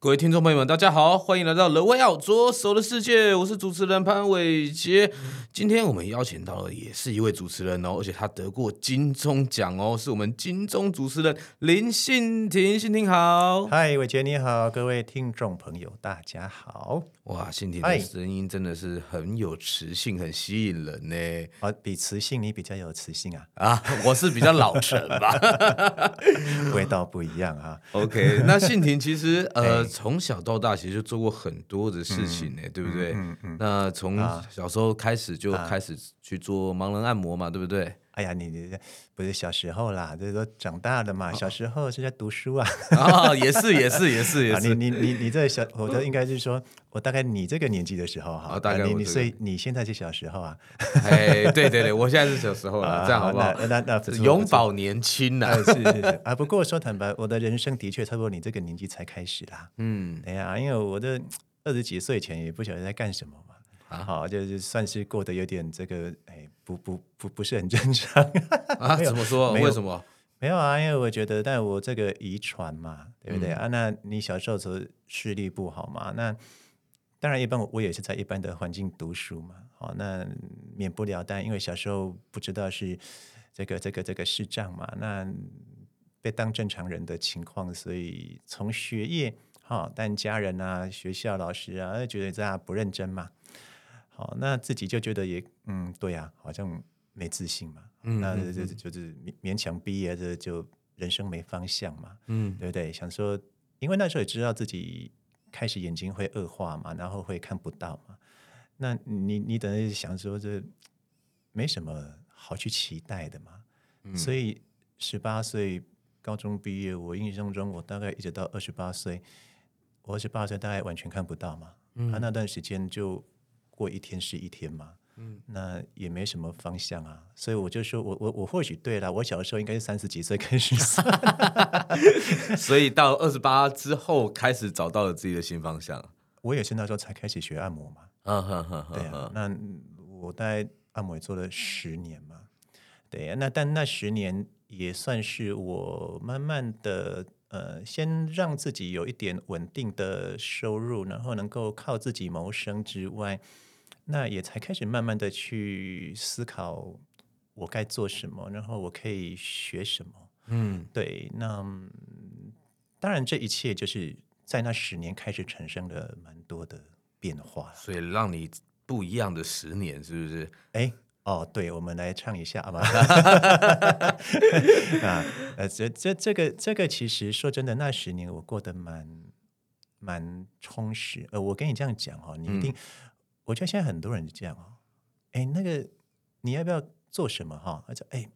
各位听众朋友们，大家好，欢迎来到《The Way Out 左手的世界》，我是主持人潘伟杰。今天我们邀请到的也是一位主持人哦，而且他得过金钟奖哦，是我们金钟主持人林信廷。信廷好，嗨，伟杰你好，各位听众朋友大家好。哇，信廷的声音真的是很有磁性，很吸引人呢。啊，比磁性你比较有磁性啊？啊，我是比较老成吧，味道不一样啊。OK，那信廷其实呃从小到大其实就做过很多的事情呢，嗯、对不对？嗯嗯。嗯那从小时候开始就。开始去做盲人按摩嘛，对不对？哎呀，你你不是小时候啦，就是说长大了嘛。小时候是在读书啊，啊，也是也是也是也是。你你你你这小，我的应该是说，我大概你这个年纪的时候哈，大概你所以你现在是小时候啊？哎，对对对，我现在是小时候了，这样好不好？那那永葆年轻呢？是是是啊。不过说坦白，我的人生的确差不多你这个年纪才开始啦。嗯，哎呀，因为我的二十几岁前也不晓得在干什么嘛。啊，好，就是算是过得有点这个，哎，不不不不是很正常啊？怎么说？为什么？没有啊，因为我觉得，但我这个遗传嘛，对不对、嗯、啊？那你小时候时候视力不好嘛？那当然，一般我也是在一般的环境读书嘛。好，那免不了，但因为小时候不知道是这个这个这个视障嘛，那被当正常人的情况，所以从学业好，但家人啊、学校老师啊，觉得这样不认真嘛。哦，那自己就觉得也嗯，对呀、啊，好像没自信嘛，嗯、那就就是勉勉强毕业，这就人生没方向嘛，嗯，对不对？想说，因为那时候也知道自己开始眼睛会恶化嘛，然后会看不到嘛，那你你等于想说这没什么好去期待的嘛，嗯、所以十八岁高中毕业，我印象中我大概一直到二十八岁，我二十八岁大概完全看不到嘛，嗯，啊、那段时间就。过一天是一天嘛，嗯，那也没什么方向啊，所以我就说我我我或许对了，我小的时候应该是三十几岁开始算，所以到二十八之后开始找到了自己的新方向。我也是那时候才开始学按摩嘛，嗯哼哼，对啊，那我大概按摩也做了十年嘛，对呀，那但那十年也算是我慢慢的。呃，先让自己有一点稳定的收入，然后能够靠自己谋生之外，那也才开始慢慢的去思考我该做什么，然后我可以学什么。嗯，对，那当然这一切就是在那十年开始产生了蛮多的变化，所以让你不一样的十年，是不是？哎。哦，对，我们来唱一下好吗？啊，呃，这这这个这个，其实说真的，那十年我过得蛮蛮充实。呃，我跟你这样讲哦，你一定，嗯、我觉得现在很多人是这样哦。哎，那个你要不要做什么哈？他说，哎，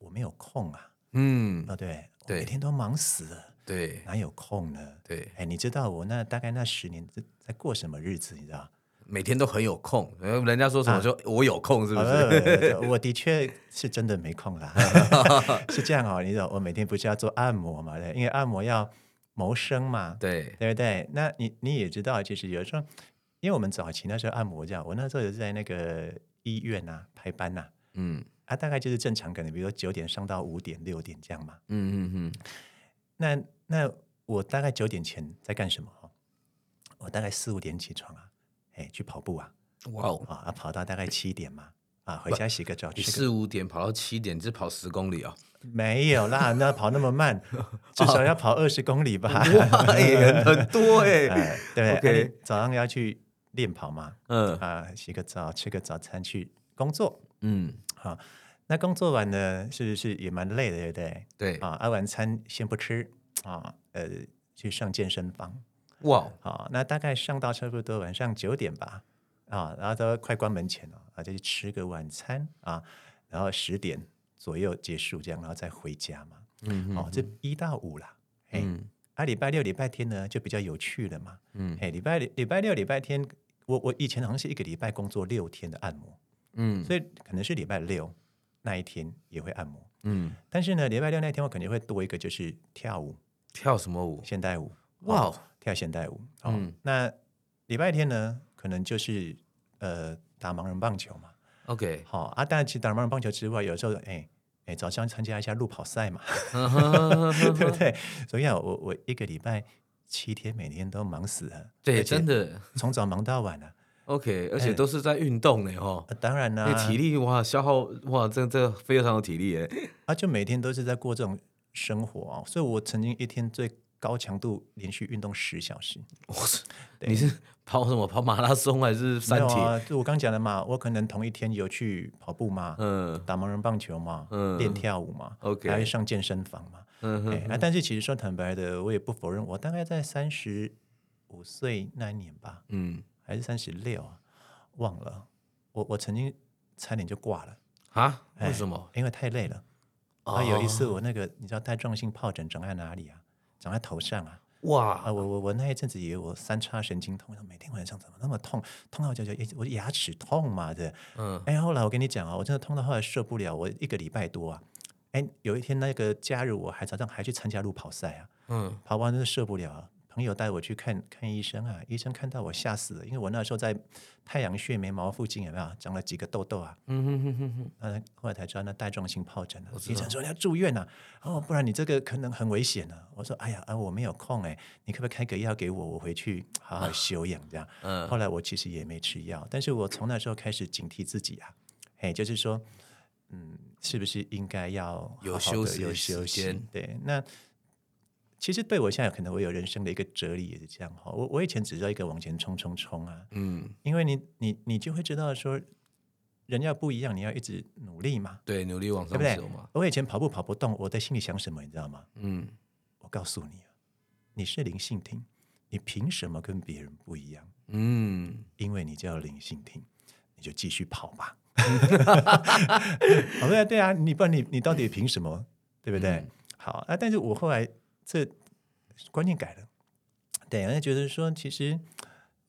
我没有空啊。嗯，啊、哦，对，对，每天都忙死了，对，哪有空呢？对，哎，你知道我那大概那十年在在过什么日子？你知道？每天都很有空，人家说什么就我有空，是不是？啊、我的确是真的没空啦。是这样哦，你知道我每天不是要做按摩嘛？因为按摩要谋生嘛，对对不对？那你你也知道，其实有时候，因为我们早期那时候按摩这样，我那时候也是在那个医院呐、啊、排班呐、啊，嗯，啊，大概就是正常，可能比如说九点上到五点六点这样嘛，嗯嗯嗯。那那我大概九点前在干什么？我大概四五点起床啊。哎，去跑步啊！哇哦啊，跑到大概七点嘛，啊，回家洗个澡。你四五点跑到七点，只跑十公里哦？没有啦，那跑那么慢，至少要跑二十公里吧？哇，很多 哎。对，早上要去练跑嘛，嗯啊，洗个澡，吃个早餐，去工作。嗯，好，那工作完呢，是不是也蛮累的，对不对？对啊，啊，晚餐先不吃啊，呃，去上健身房。哇，好，那大概上到差不多晚上九点吧，啊，然后都快关门前了，啊，就去吃个晚餐啊，然后十点左右结束这样，然后再回家嘛。嗯，哦，这一到五啦，嗯，啊，礼拜六、礼拜天呢就比较有趣了嘛。嗯，哎，礼拜礼拜六、礼拜天我我以前好像是一个礼拜工作六天的按摩，嗯，所以可能是礼拜六那一天也会按摩，嗯，但是呢，礼拜六那天我肯定会多一个，就是跳舞，跳什么舞？现代舞，哇跳现代舞，嗯，那礼拜天呢，可能就是呃打盲人棒球嘛，OK，好啊，当然其实打盲人棒球之外，有时候哎。哎，早上参加一下路跑赛嘛，对不对？所以啊，我我一个礼拜七天，每天都忙死了。对，真的从早忙到晚了。OK，而且都是在运动呢，哈。当然啦，体力哇，消耗哇，这这非常有体力哎。啊，就每天都是在过这种生活啊，所以我曾经一天最高强度连续运动十小时。哇塞，你是？跑什么？跑马拉松还是三铁？啊，就我刚讲的嘛，我可能同一天有去跑步嘛，嗯，打盲人棒球嘛，嗯，练跳舞嘛，OK，还上健身房嘛，嗯哼，哼，哎，但是其实说坦白的，我也不否认，我大概在三十五岁那一年吧，嗯，还是三十六啊，忘了，我我曾经差点就挂了啊？为什么？因为太累了。啊，有一次我那个你知道带状性疱疹长在哪里啊？长在头上啊。哇啊！我我我那一阵子以为我三叉神经痛，每天晚上怎么那么痛？痛到就就我牙齿痛嘛的。嗯。哎，后来我跟你讲啊，我真的痛到后来受不了，我一个礼拜多啊。哎，有一天那个假日我还早上还去参加路跑赛啊。嗯。跑完真的受不了啊。朋友带我去看看医生啊，医生看到我吓死了，因为我那时候在太阳穴眉毛附近有没有长了几个痘痘啊？嗯哼哼哼哼。那后来才知道那带状性疱疹啊。医生说你要住院啊，哦，不然你这个可能很危险啊。我说哎呀啊，我没有空哎，你可不可以开个药给我，我回去 好好休养这样。嗯。后来我其实也没吃药，但是我从那时候开始警惕自己啊，哎，就是说，嗯，是不是应该要有休息，有休息？对，那。其实对我现在可能我有人生的一个哲理也是这样哈，我我以前只知道一个往前冲冲冲啊，嗯，因为你你你就会知道说，人要不一样，你要一直努力嘛，对，努力往上走嘛。我以前跑步跑不动，我在心里想什么，你知道吗？嗯，我告诉你，你是灵性听，你凭什么跟别人不一样？嗯，因为你叫灵性听，你就继续跑吧。对啊，对啊，你不然你你到底凭什么？对不对？嗯、好啊，但是我后来。这观念改了，对，人家觉得说，其实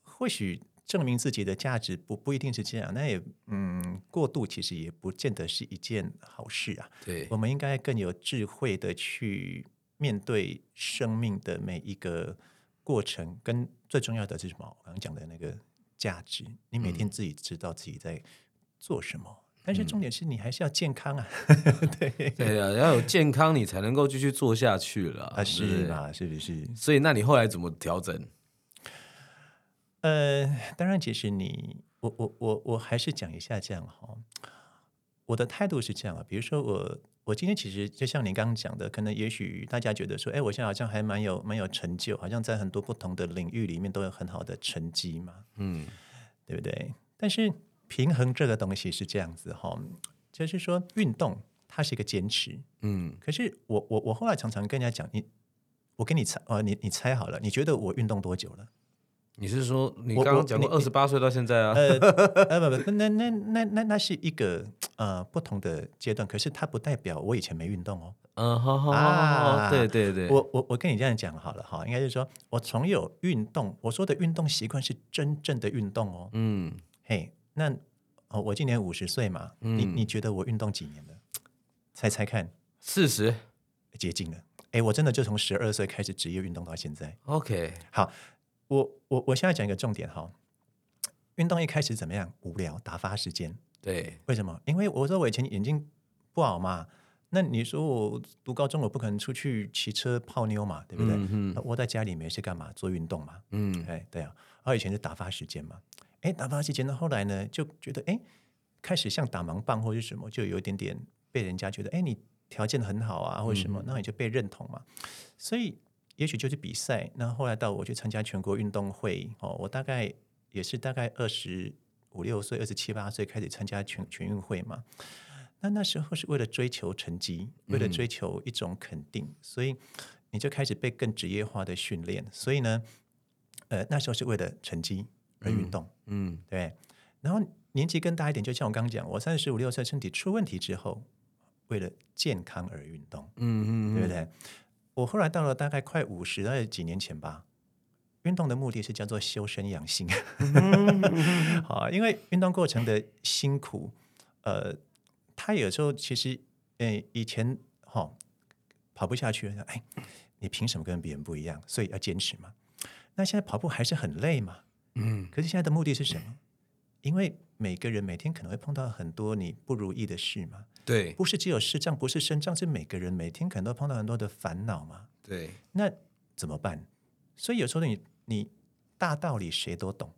或许证明自己的价值不不一定是这样，那也嗯，过度其实也不见得是一件好事啊。对，我们应该更有智慧的去面对生命的每一个过程，跟最重要的是什么？我刚刚讲的那个价值，你每天自己知道自己在做什么。嗯但是重点是你还是要健康啊，对对啊，要有健康你才能够继续做下去了啊，是吧？是不是？所以那你后来怎么调整？呃，当然，其实你我我我我还是讲一下这样哈。我的态度是这样啊，比如说我我今天其实就像你刚刚讲的，可能也许大家觉得说，哎，我现在好像还蛮有蛮有成就，好像在很多不同的领域里面都有很好的成绩嘛，嗯，对不对？但是。平衡这个东西是这样子哈，就是说运动它是一个坚持，嗯，可是我我我后来常常跟人家讲，你我跟你猜，呃，你你猜好了，你觉得我运动多久了？你是说你刚刚讲过二十八岁到现在啊？呃，呃不不，那那那那那是一个呃不同的阶段，可是它不代表我以前没运动哦。嗯，好好好，对对对，我我我跟你这样讲好了哈，应该是说我从有运动，我说的运动习惯是真正的运动哦，嗯，嘿。那哦，我今年五十岁嘛，嗯、你你觉得我运动几年了？猜猜看，四十，接近了。哎，我真的就从十二岁开始职业运动到现在。OK，好，我我我现在讲一个重点哈，运动一开始怎么样？无聊，打发时间。对，为什么？因为我说我以前眼睛不好嘛，那你说我读高中，我不可能出去骑车泡妞嘛，对不对？窝在家里没事干嘛？做运动嘛。嗯，哎，对啊，我以前是打发时间嘛。哎，打发时间呢，后来呢，就觉得哎，开始像打盲棒或者什么，就有一点点被人家觉得，哎，你条件很好啊，或者什么，那你就被认同嘛。所以也许就是比赛。那后来到我去参加全国运动会，哦，我大概也是大概二十五六岁、二十七八岁开始参加全全运会嘛。那那时候是为了追求成绩，为了追求一种肯定，嗯、所以你就开始被更职业化的训练。所以呢，呃，那时候是为了成绩。而运动，嗯，嗯对。然后年纪更大一点，就像我刚刚讲，我三十五六岁身体出问题之后，为了健康而运动，嗯嗯，嗯对不对？我后来到了大概快五十，大概几年前吧，运动的目的是叫做修身养性。好，因为运动过程的辛苦，呃，他有时候其实，呃，以前哈、哦、跑不下去了，哎，你凭什么跟别人不一样？所以要坚持嘛。那现在跑步还是很累嘛？嗯。可是现在的目的是什么？因为每个人每天可能会碰到很多你不如意的事嘛。对。不是只有视障，不是身障，是每个人每天可能都碰到很多的烦恼嘛。对。那怎么办？所以有时候你你大道理谁都懂，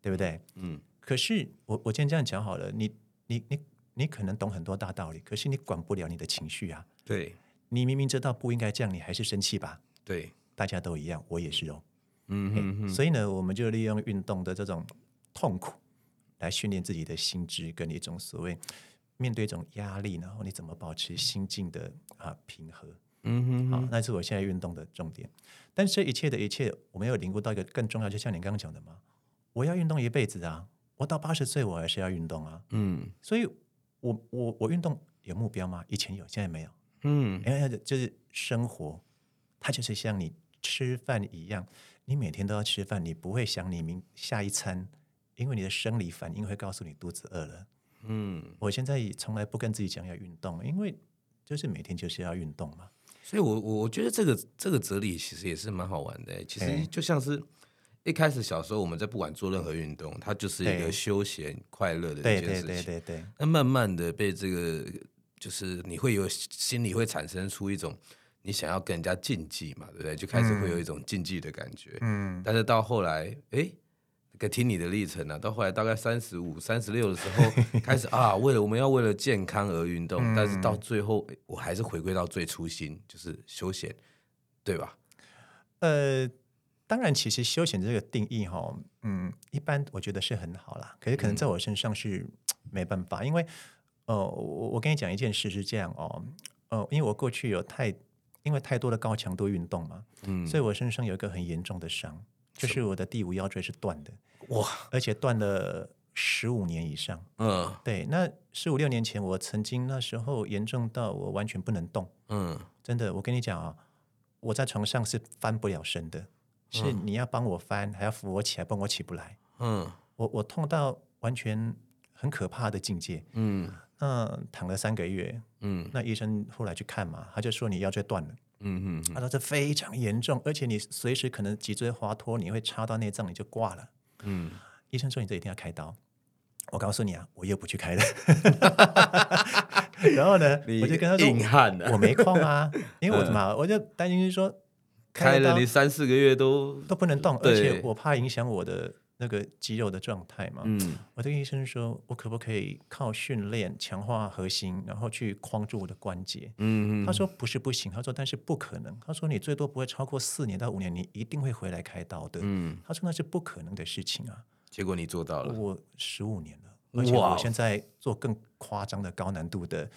对不对？嗯。可是我我今天这样讲好了，你你你你可能懂很多大道理，可是你管不了你的情绪啊。对。你明明知道不应该这样，你还是生气吧？对。大家都一样，我也是哦。嗯哼哼。所以呢，我们就利用运动的这种痛苦来训练自己的心智，跟一种所谓面对一种压力，然后你怎么保持心境的啊平和。嗯哼，好，那是我现在运动的重点。但是这一切的一切，我没有领悟到一个更重要，就像你刚刚讲的嘛，我要运动一辈子啊，我到八十岁我还是要运动啊。嗯，所以我我我运动有目标吗？以前有，现在没有。嗯，因为就是生活，它就是像你吃饭一样，你每天都要吃饭，你不会想你明下一餐，因为你的生理反应会告诉你肚子饿了。嗯，我现在也从来不跟自己讲要运动，因为就是每天就是要运动嘛。所以我，我我觉得这个这个哲理其实也是蛮好玩的。其实就像是一开始小时候我们在不管做任何运动，它就是一个休闲快乐的一件事情。对对对对。那慢慢的被这个，就是你会有心里会产生出一种你想要跟人家竞技嘛，对不对？就开始会有一种竞技的感觉。嗯。但是到后来，哎。听你的历程啊，到后来大概三十五、三十六的时候，开始啊，为了我们要为了健康而运动，嗯、但是到最后，我还是回归到最初心，就是休闲，对吧？呃，当然，其实休闲这个定义哈，嗯，一般我觉得是很好啦，可是可能在我身上是没办法，嗯、因为呃，我我跟你讲一件事是这样哦，呃，因为我过去有太因为太多的高强度运动嘛，嗯，所以我身上有一个很严重的伤，就是我的第五腰椎是断的。哇！而且断了十五年以上。嗯，对。那十五六年前，我曾经那时候严重到我完全不能动。嗯，真的，我跟你讲啊，我在床上是翻不了身的，是你要帮我翻，还要扶我起来，帮我起不来。嗯，我我痛到完全很可怕的境界。嗯，那躺了三个月。嗯，那医生后来去看嘛，他就说你腰椎断了。嗯嗯，他说这非常严重，而且你随时可能脊椎滑脱，你会插到内脏，你就挂了。嗯，医生说你这一定要开刀。我告诉你啊，我又不去开了。然后呢，我就跟他说，硬汉啊、我没空啊，因为我怎么，我就担心说开了你三四个月都都不能动，而且我怕影响我的那个肌肉的状态嘛。嗯，我跟医生说，我可不可以靠训练强化核心，然后去框住我的关节？嗯，他说不是不行，他说但是不可能。他说你最多不会超过四年到五年，你一定会回来开刀的。嗯，他说那是不可能的事情啊。结果你做到了，我十五年了，而且我现在做更夸张的高难度的，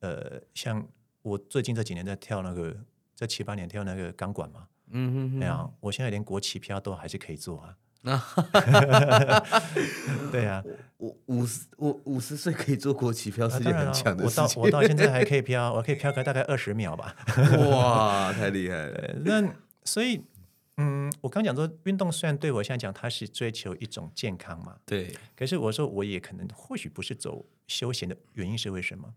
呃，像我最近这几年在跳那个，在七八年跳那个钢管嘛，嗯哼哼，没有，我现在连国旗飘都还是可以做啊。对啊，我五十我五十岁可以做国旗飘是件很强的事情，我到我到现在还可以 飘，我可以飘个大概二十秒吧。哇，太厉害了！那所以。嗯，我刚讲说，运动虽然对我现在讲，它是追求一种健康嘛，对。可是我说，我也可能或许不是走休闲的原因是为什么？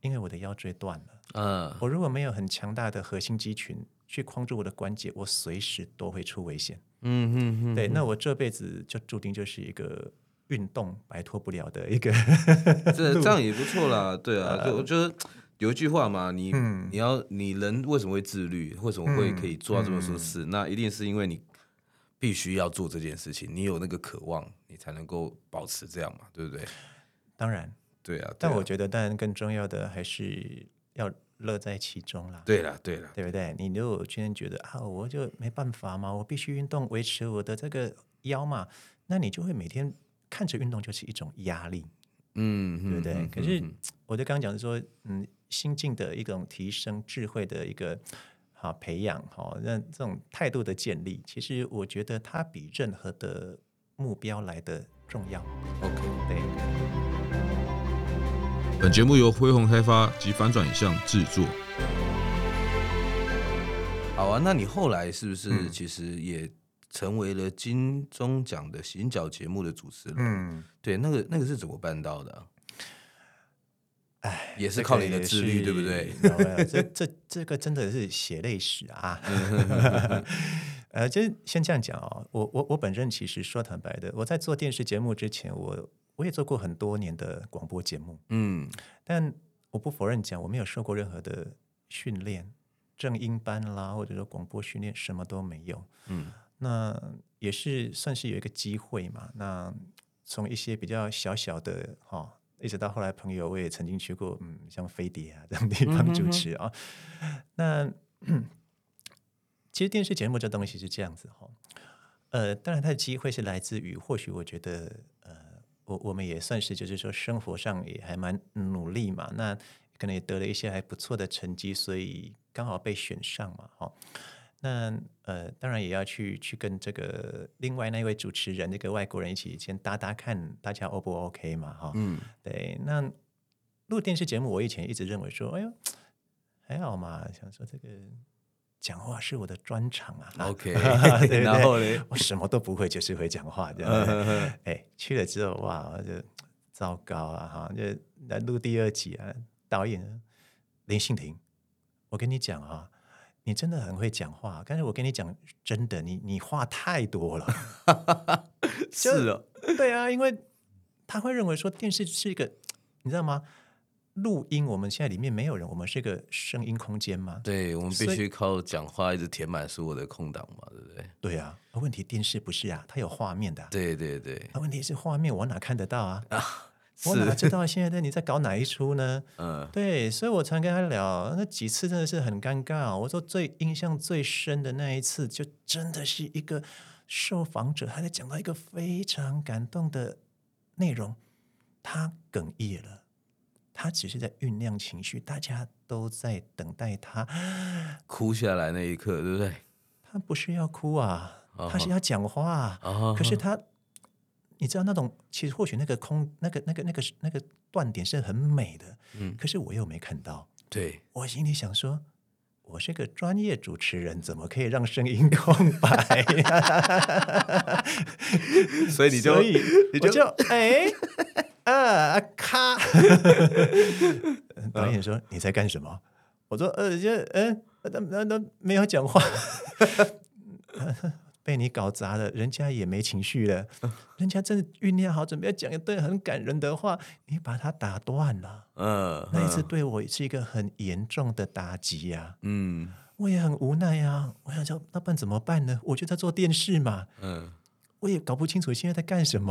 因为我的腰椎断了。嗯。我如果没有很强大的核心肌群去框住我的关节，我随时都会出危险。嗯哼哼哼。对，那我这辈子就注定就是一个运动摆脱不了的一个。这这样也不错啦，对啊，就我觉得。有一句话嘛，你、嗯、你要你人为什么会自律？为什么会可以做到这么多事？嗯、那一定是因为你必须要做这件事情，你有那个渴望，你才能够保持这样嘛，对不对？当然，对啊。对啊，但我觉得，当然更重要的还是要乐在其中啦。对了，对了，对不对？你如果今天觉得啊，我就没办法嘛，我必须运动维持我的这个腰嘛，那你就会每天看着运动就是一种压力，嗯，对不对？嗯、可是我就刚刚讲的说，嗯。心境的一种提升，智慧的一个好培养，好那这种态度的建立，其实我觉得它比任何的目标来的重要。OK，对。本节目由恢宏开发及反转影像制作。好啊，那你后来是不是其实也成为了金钟奖的行脚节目的主持人。嗯，对，那个那个是怎么办到的、啊？哎，也是靠你的自律，对不对？这这这个真的是血泪史啊！呃，就先这样讲哦。我我我本身其实说坦白的，我在做电视节目之前，我我也做过很多年的广播节目。嗯，但我不否认讲，我没有受过任何的训练，正音班啦，或者说广播训练，什么都没有。嗯，那也是算是有一个机会嘛。那从一些比较小小的哈。哦一直到后来，朋友我也曾经去过，嗯，像飞碟啊这种地方主持啊。那、嗯、其实电视节目这东西是这样子哈，呃，当然它的机会是来自于，或许我觉得，呃，我我们也算是就是说生活上也还蛮努力嘛，那可能也得了一些还不错的成绩，所以刚好被选上嘛，哈。那呃，当然也要去去跟这个另外那位主持人，那个外国人一起先搭搭看，大家 O 不 OK 嘛？哈，嗯，对。那录电视节目，我以前一直认为说，哎呦，还好嘛，想说这个讲话是我的专长啊。OK，对对然后呢，我什么都不会，就是会讲话这样。哎，去了之后哇，就糟糕啊哈，就来录第二集啊，导演林信廷，我跟你讲啊。你真的很会讲话，但是我跟你讲真的，你你话太多了。是啊，对啊，因为他会认为说电视是一个，你知道吗？录音我们现在里面没有人，我们是一个声音空间嘛。对，我们必须靠讲话一直填满所有的空档嘛，对不对？对啊，问题电视不是啊，它有画面的啊。对对对，问题是画面我哪看得到啊？我哪知道现在你在搞哪一出呢？嗯，对，所以我常跟他聊，那几次真的是很尴尬。我说最印象最深的那一次，就真的是一个受访者，他在讲到一个非常感动的内容，他哽咽了，他只是在酝酿情绪，大家都在等待他哭下来那一刻，对不对？他不是要哭啊，他是要讲话，可是他。你知道那种，其实或许那个空，那个、那个、那个、那个断点是很美的，嗯，可是我又没看到。对，我心里想说，我是个专业主持人，怎么可以让声音空白？所以你就，你就，就哎，啊咔！导演说你在干什么？我说呃，就嗯，那那那没有讲话。被你搞砸了，人家也没情绪了，人家真的酝酿好，准备要讲一段很感人的话，你把他打断了。嗯，那一次对我是一个很严重的打击呀。嗯，我也很无奈呀。我想说，那办怎么办呢？我就在做电视嘛。嗯，我也搞不清楚现在在干什么。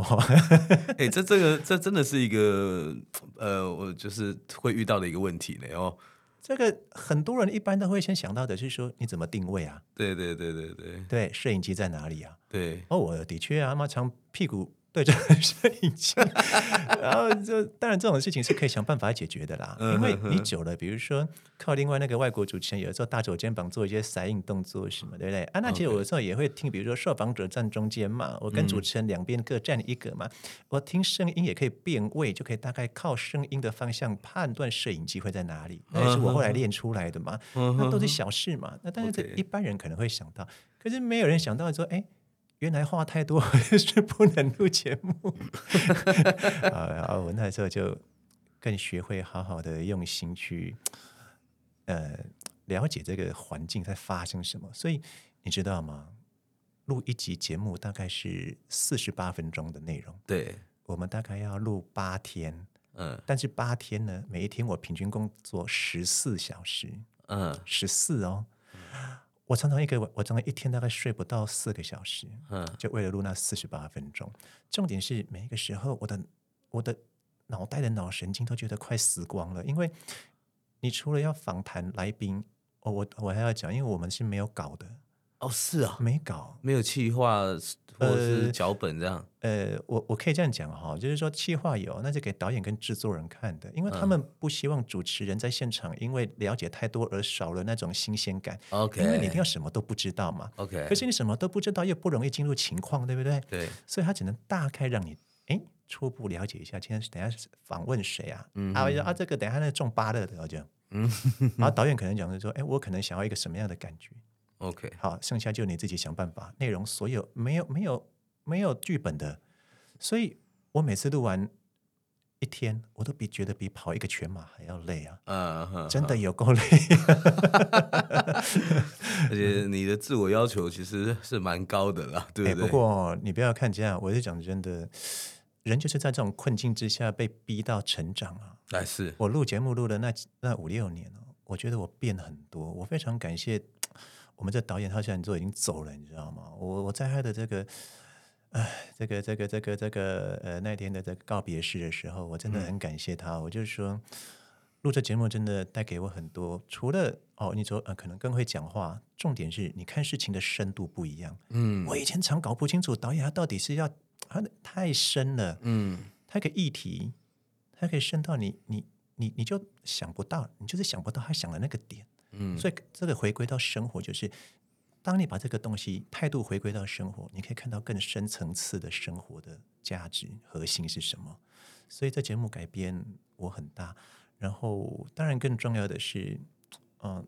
哎，这这个这真的是一个呃，我就是会遇到的一个问题呢。哦。这个很多人一般都会先想到的是说，你怎么定位啊？对对对对对，对，摄影机在哪里啊？对，哦，我的确啊，妈长屁股。对着摄影机，然后就当然这种事情是可以想办法解决的啦。因为你久了，比如说靠另外那个外国主持人，有的时候搭着我肩膀做一些塞印动作什么，对不对？啊，那其实我有时候也会听，比如说受访者站中间嘛，我跟主持人两边各站一个嘛，我听声音也可以辨位，就可以大概靠声音的方向判断摄影机会在哪里。那也是我后来练出来的嘛，那都是小事嘛。那但是这一般人可能会想到，可是没有人想到说，哎。原来话太多 是不能录节目 啊！然后我那时候就更学会好好的用心去呃了解这个环境在发生什么。所以你知道吗？录一集节目大概是四十八分钟的内容，对，我们大概要录八天，嗯，但是八天呢，每一天我平均工作十四小时，嗯，十四哦。我常常一个我常常一天大概睡不到四个小时，嗯，就为了录那四十八分钟。重点是每一个时候，我的我的脑袋的脑神经都觉得快死光了，因为你除了要访谈来宾，我我我还要讲，因为我们是没有稿的。哦，是啊，没稿，没有计划或者是脚本这样。呃，呃我我可以这样讲哈，就是说企划有，那是给导演跟制作人看的，因为他们不希望主持人在现场因为了解太多而少了那种新鲜感。OK，因为你一定要什么都不知道嘛。OK，可是你什么都不知道又不容易进入情况，对不对？对，所以他只能大概让你哎初步了解一下，今天等下访问谁啊？嗯哼，啊啊这个等下那中巴乐的，我讲，嗯，然后导演可能讲是说，哎，我可能想要一个什么样的感觉。OK，好，剩下就你自己想办法。内容所有没有没有没有剧本的，所以我每次录完一天，我都比觉得比跑一个全马还要累啊！嗯哼，真的有够累。而且你的自我要求其实是蛮高的啦，对不对？欸、不过你不要看这样，我是讲真的，人就是在这种困境之下被逼到成长啊。哎，是我录节目录了那那五六年哦，我觉得我变很多，我非常感谢。我们这导演他现在都已经走了，你知道吗？我我在他的这个，哎，这个这个这个这个呃那天的这个告别式的时候，我真的很感谢他。嗯、我就是说，录这节目真的带给我很多。除了哦，你说呃可能更会讲话，重点是你看事情的深度不一样。嗯，我以前常搞不清楚导演他到底是要他太深了。嗯，他个议题，他可以深到你你你你就想不到，你就是想不到他想的那个点。嗯，所以这个回归到生活，就是当你把这个东西态度回归到生活，你可以看到更深层次的生活的价值核心是什么。所以这节目改编我很大，然后当然更重要的是，嗯，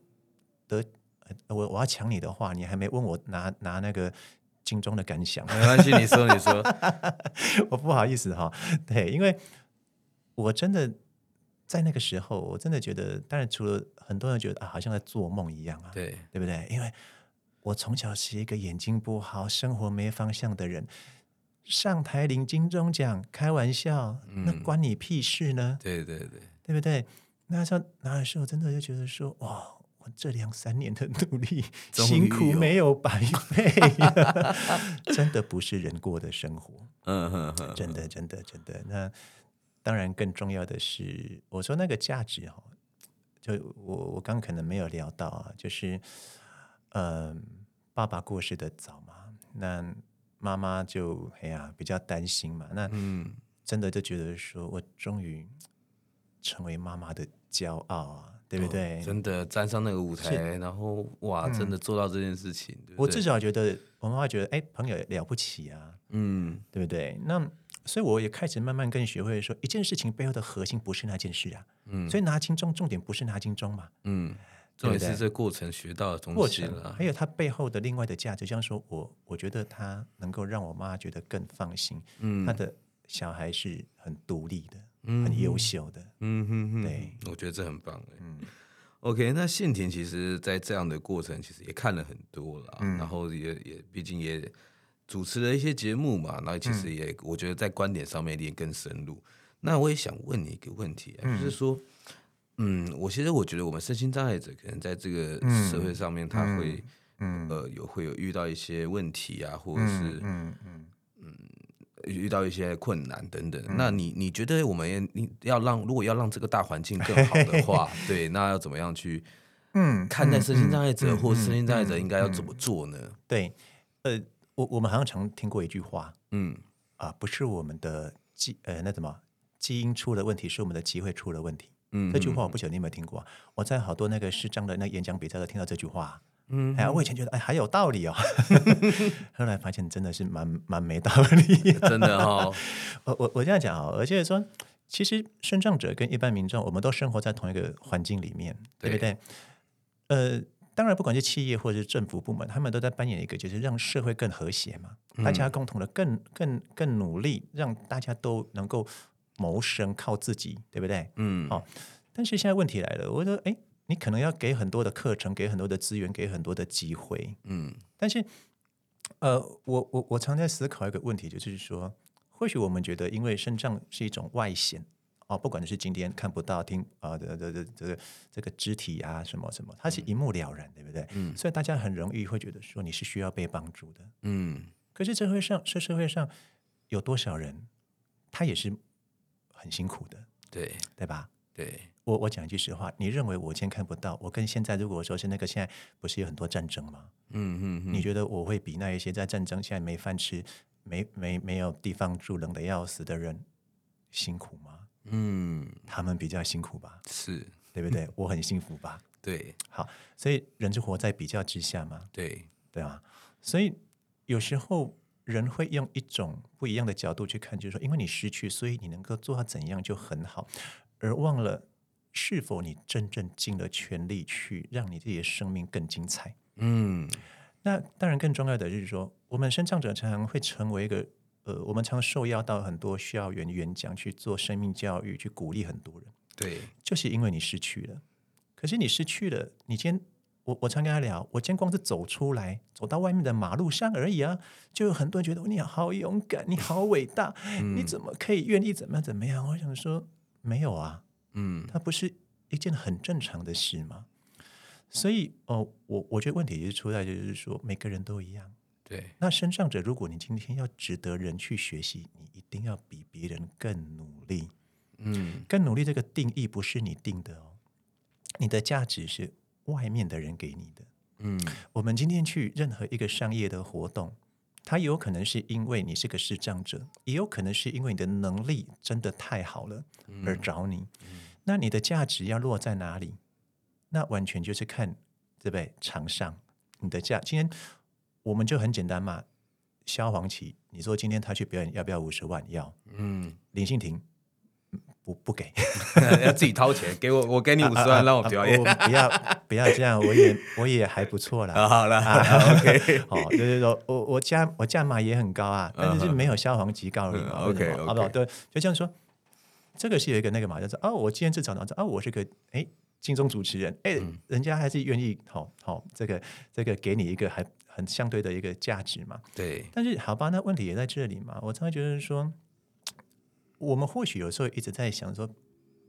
得我我要抢你的话，你还没问我拿拿那个金钟的感想，没关系，你说你说，我不好意思哈，对，因为我真的。在那个时候，我真的觉得，当然除了很多人觉得啊，好像在做梦一样啊，对，对不对？因为我从小是一个眼睛不好、生活没方向的人，上台领金钟奖，开玩笑，嗯、那关你屁事呢？对对对，对不对？那时候那时候真的就觉得说，哇，我这两三年的努力 辛苦没有白费，真的不是人过的生活。嗯哼哼，真的真的真的那。当然，更重要的是，我说那个价值哈，就我我刚可能没有聊到啊，就是，嗯、呃，爸爸过世的早嘛，那妈妈就哎呀比较担心嘛，那嗯真的就觉得说我终于成为妈妈的骄傲啊，对不对？哦、真的站上那个舞台，然后哇，真的做到这件事情，嗯、对对，我至少觉得我妈妈觉得哎，朋友了不起啊，嗯，对不对？那。所以我也开始慢慢更学会说，一件事情背后的核心不是那件事啊。嗯，所以拿金钟重点不是拿金钟嘛。嗯，重点是这过程学到的东西了。还有它背后的另外的价值，像说我我觉得它能够让我妈觉得更放心。嗯，她的小孩是很独立的，嗯、很优秀的。嗯哼哼，对，我觉得这很棒。嗯，OK，那宪庭其实，在这样的过程，其实也看了很多了，嗯、然后也也毕竟也。主持了一些节目嘛，那其实也我觉得在观点上面也更深入。嗯、那我也想问你一个问题啊，嗯、就是说，嗯，我其实我觉得我们身心障碍者可能在这个社会上面，他会，嗯，嗯呃，有会有遇到一些问题啊，或者是，嗯嗯，遇到一些困难等等。嗯、那你你觉得我们你要让如果要让这个大环境更好的话，对，那要怎么样去，嗯，看待身心障碍者、嗯、或身心障碍者应该要怎么做呢？对，呃。我我们好像常听过一句话，嗯啊，不是我们的基呃那什么基因出了问题，是我们的机会出了问题。嗯，这句话我不晓得你有没有听过？我在好多那个视障的那演讲比赛都听到这句话。嗯，哎，我以前觉得哎还有道理哦，后来发现真的是蛮蛮没道理。真的哦，我我我这样讲啊，而且说，其实身障者跟一般民众，我们都生活在同一个环境里面，对不对？呃。当然，不管是企业或者是政府部门，他们都在扮演一个，就是让社会更和谐嘛，嗯、大家共同的更更更努力，让大家都能够谋生，靠自己，对不对？嗯，好、哦。但是现在问题来了，我说，哎，你可能要给很多的课程，给很多的资源，给很多的机会，嗯。但是，呃，我我我常在思考一个问题，就是说，或许我们觉得，因为肾脏是一种外显。哦，不管你是今天看不到、听啊的的的这个这个肢体啊什么什么，它是一目了然，对不对？嗯，所以大家很容易会觉得说你是需要被帮助的。嗯，可是社会上，这社会上有多少人，他也是很辛苦的，对对吧？对，我我讲一句实话，你认为我今天看不到，我跟现在如果说是那个现在不是有很多战争吗？嗯嗯嗯，你觉得我会比那一些在战争现在没饭吃、没没没有地方住、冷的要死的人辛苦吗？嗯，他们比较辛苦吧？是，对不对？我很幸福吧？对，好，所以人就活在比较之下嘛。对，对啊。所以有时候人会用一种不一样的角度去看，就是说，因为你失去，所以你能够做到怎样就很好，而忘了是否你真正尽了全力去让你自己的生命更精彩。嗯，那当然更重要的就是说，我们身障者常常会成为一个呃，我们常受邀到很多校园演讲去做生命教育，去鼓励很多人。对，就是因为你失去了，可是你失去了，你今天我我常跟他聊，我今天光是走出来，走到外面的马路上而已啊，就有很多人觉得你好勇敢，你好伟大，嗯、你怎么可以愿意怎么样怎么样？我想说没有啊，嗯，它不是一件很正常的事吗？所以哦、呃，我我觉得问题就是出在就是说每个人都一样，对。那身障者，如果你今天要值得人去学习，你一定要比别人更努力。嗯，更努力这个定义不是你定的哦，你的价值是外面的人给你的。嗯，我们今天去任何一个商业的活动，它有可能是因为你是个视障者，也有可能是因为你的能力真的太好了而找你。嗯，那你的价值要落在哪里？那完全就是看对不对？场上你的价，今天我们就很简单嘛。萧煌奇，你说今天他去表演要不要五十万？要。嗯，林信廷。不不给，要自己掏钱给我，我给你五十万让我表演。啊啊、不要不要这样，我也我也还不错了。好了、啊、，OK，好，就是说我我价我价码也很高啊，但是是没有萧煌奇高而已。OK，好不好？对，就这样说，这个是有一个那个嘛，就是哦，我今天至少能啊，我是个哎金钟主持人，哎，嗯、人家还是愿意好好这个这个给你一个还很相对的一个价值嘛。对，但是好吧，那问题也在这里嘛，我常常觉得说。我们或许有时候一直在想说，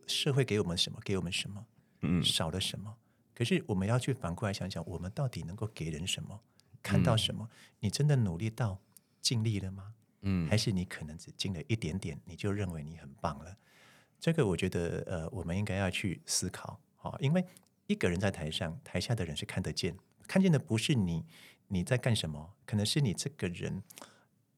社会给我们什么，给我们什么，嗯，少了什么？可是我们要去反过来想想，我们到底能够给人什么，看到什么？你真的努力到尽力了吗？嗯，还是你可能只尽了一点点，你就认为你很棒了？这个我觉得，呃，我们应该要去思考，好，因为一个人在台上，台下的人是看得见，看见的不是你你在干什么，可能是你这个人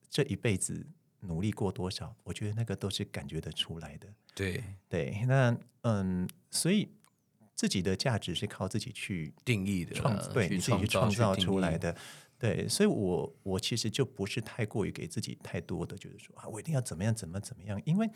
这一辈子。努力过多少？我觉得那个都是感觉得出来的。对对，那嗯，所以自己的价值是靠自己去定义的，创对你自己去创造出来的。对，所以我我其实就不是太过于给自己太多的，就是说啊，我一定要怎么样，怎么怎么样，因为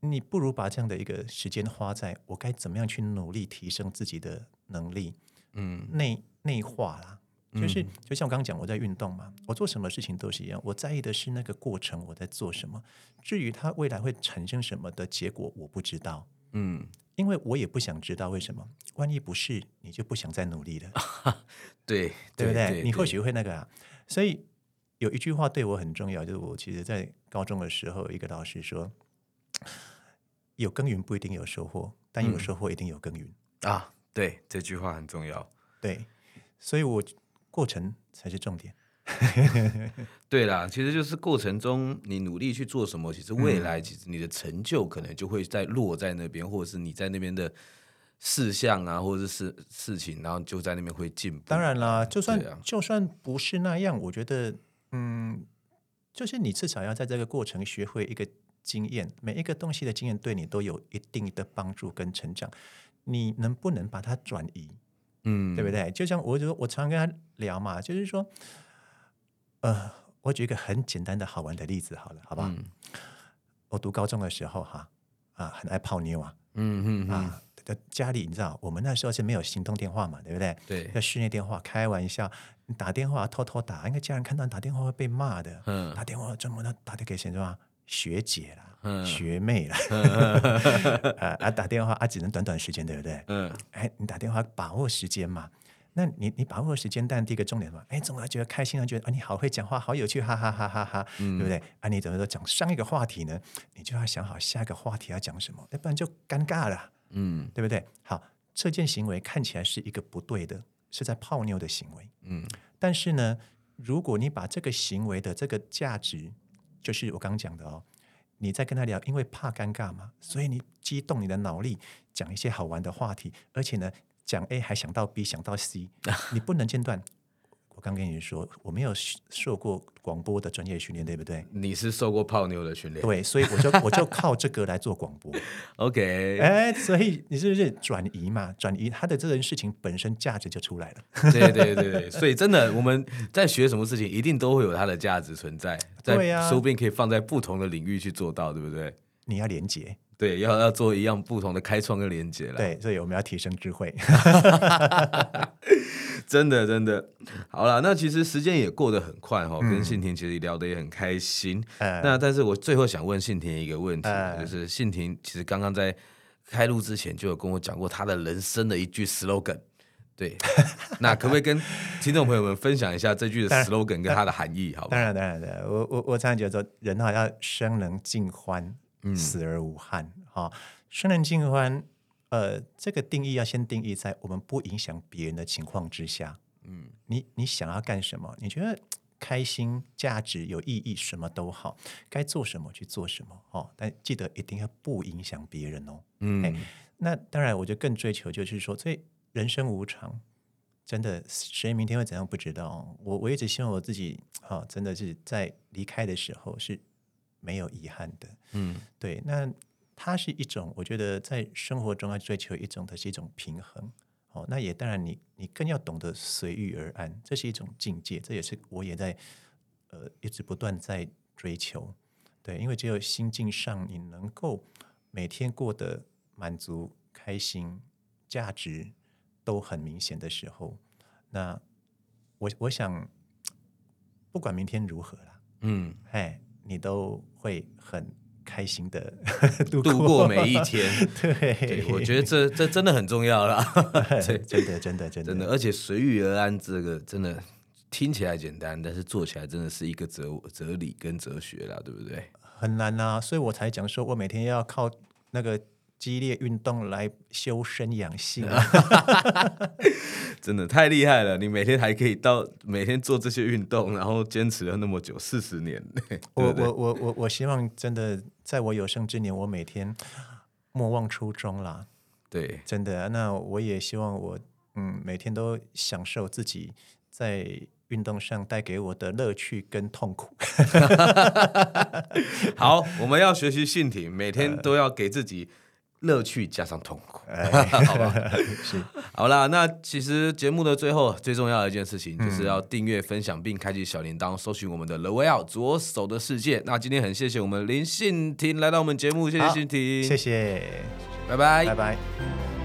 你不如把这样的一个时间花在我该怎么样去努力提升自己的能力，嗯，内内化啦。就是，就像我刚刚讲，我在运动嘛，我做什么事情都是一样，我在意的是那个过程，我在做什么。至于它未来会产生什么的结果，我不知道。嗯，因为我也不想知道为什么。万一不是，你就不想再努力了。对，对不对？对对对，你或许会那个啊。所以有一句话对我很重要，就是我其实在高中的时候，一个老师说：“有耕耘不一定有收获，但有收获一定有耕耘。嗯”啊，对，这句话很重要。对，所以我。过程才是重点。对啦，其实就是过程中你努力去做什么，其实未来其实你的成就可能就会在落在那边，或者是你在那边的事项啊，或者是事事情，然后就在那边会进步。当然啦，就算就算不是那样，我觉得，嗯，就是你至少要在这个过程学会一个经验，每一个东西的经验对你都有一定的帮助跟成长。你能不能把它转移？嗯，对不对？就像我就说，我常跟他聊嘛，就是说，呃，我举一个很简单的好玩的例子，好了，好不好？嗯、我读高中的时候，哈啊，很爱泡妞啊，嗯嗯啊，家里你知道，我们那时候是没有行动电话嘛，对不对？对，要室内电话，开玩笑，你打电话偷偷打，因为家人看到你打电话会被骂的。嗯，打电话专门的打电给谁是吧？学姐啦。嗯、学妹啦，啊啊打电话啊，只能短短时间，对不对？嗯，哎，你打电话把握时间嘛？那你你把握时间，但第一个重点嘛，哎，总要觉得开心啊，觉得啊你好会讲话，好有趣，哈哈哈哈哈，嗯、对不对？啊，你怎么说讲上一个话题呢？你就要想好下一个话题要讲什么，要不然就尴尬了，嗯，对不对？好，这件行为看起来是一个不对的，是在泡妞的行为，嗯，但是呢，如果你把这个行为的这个价值，就是我刚刚讲的哦。你在跟他聊，因为怕尴尬嘛，所以你激动你的脑力，讲一些好玩的话题，而且呢，讲 A 还想到 B，想到 C，你不能间断。我刚跟你说，我没有受过广播的专业训练，对不对？你是受过泡妞的训练，对，所以我就我就靠这个来做广播。OK，哎，所以你是不是转移嘛？转移他的这件事情本身价值就出来了。对对对对，所以真的我们在学什么事情，一定都会有它的价值存在。对呀，说不定可以放在不同的领域去做到，对不对？你要连接，对，要要做一样不同的开创跟连接了。对，所以我们要提升智慧。真的真的，好了，那其实时间也过得很快哈，跟信婷其实聊得也很开心。嗯、那但是我最后想问信婷一个问题，嗯、就是信婷其实刚刚在开录之前就有跟我讲过他的人生的一句 slogan，对，那可不可以跟听众朋友们分享一下这句的 slogan 跟它的含义？好吧？当然当然的，我我我常常觉得说，人哈要生能尽欢，死而无憾。哈、嗯，生人尽欢。呃，这个定义要先定义在我们不影响别人的情况之下。嗯，你你想要干什么？你觉得开心、价值、有意义，什么都好，该做什么去做什么哦。但记得一定要不影响别人哦。嗯，那当然，我就更追求就是说，所以人生无常，真的谁明天会怎样不知道。我我一直希望我自己，哈、哦，真的是在离开的时候是没有遗憾的。嗯，对，那。它是一种，我觉得在生活中要追求一种的是一种平衡，哦，那也当然你你更要懂得随遇而安，这是一种境界，这也是我也在呃一直不断在追求，对，因为只有心境上你能够每天过得满足、开心、价值都很明显的时候，那我我想不管明天如何啦，嗯，哎，你都会很。开心的 度过，度过每一天，对，对，我觉得这这真的很重要啦。真的真的真的真的，而且随遇而安这个真的听起来简单，但是做起来真的是一个哲哲理跟哲学啦，对不对？很难啊，所以我才讲说我每天要靠那个。激烈运动来修身养性，真的太厉害了！你每天还可以到每天做这些运动，然后坚持了那么久，四十年。我我我我我希望真的在我有生之年，我每天莫忘初衷啦。对，真的。那我也希望我嗯每天都享受自己在运动上带给我的乐趣跟痛苦。好，我们要学习信婷，每天都要给自己。乐趣加上痛苦，哎、好吧，是好啦。那其实节目的最后最重要的一件事情，就是要订阅、分享并开启小铃铛，搜寻我们的 The Way Out 左手的世界。那今天很谢谢我们林信婷来到我们节目，谢谢信婷，谢谢，拜拜，拜拜。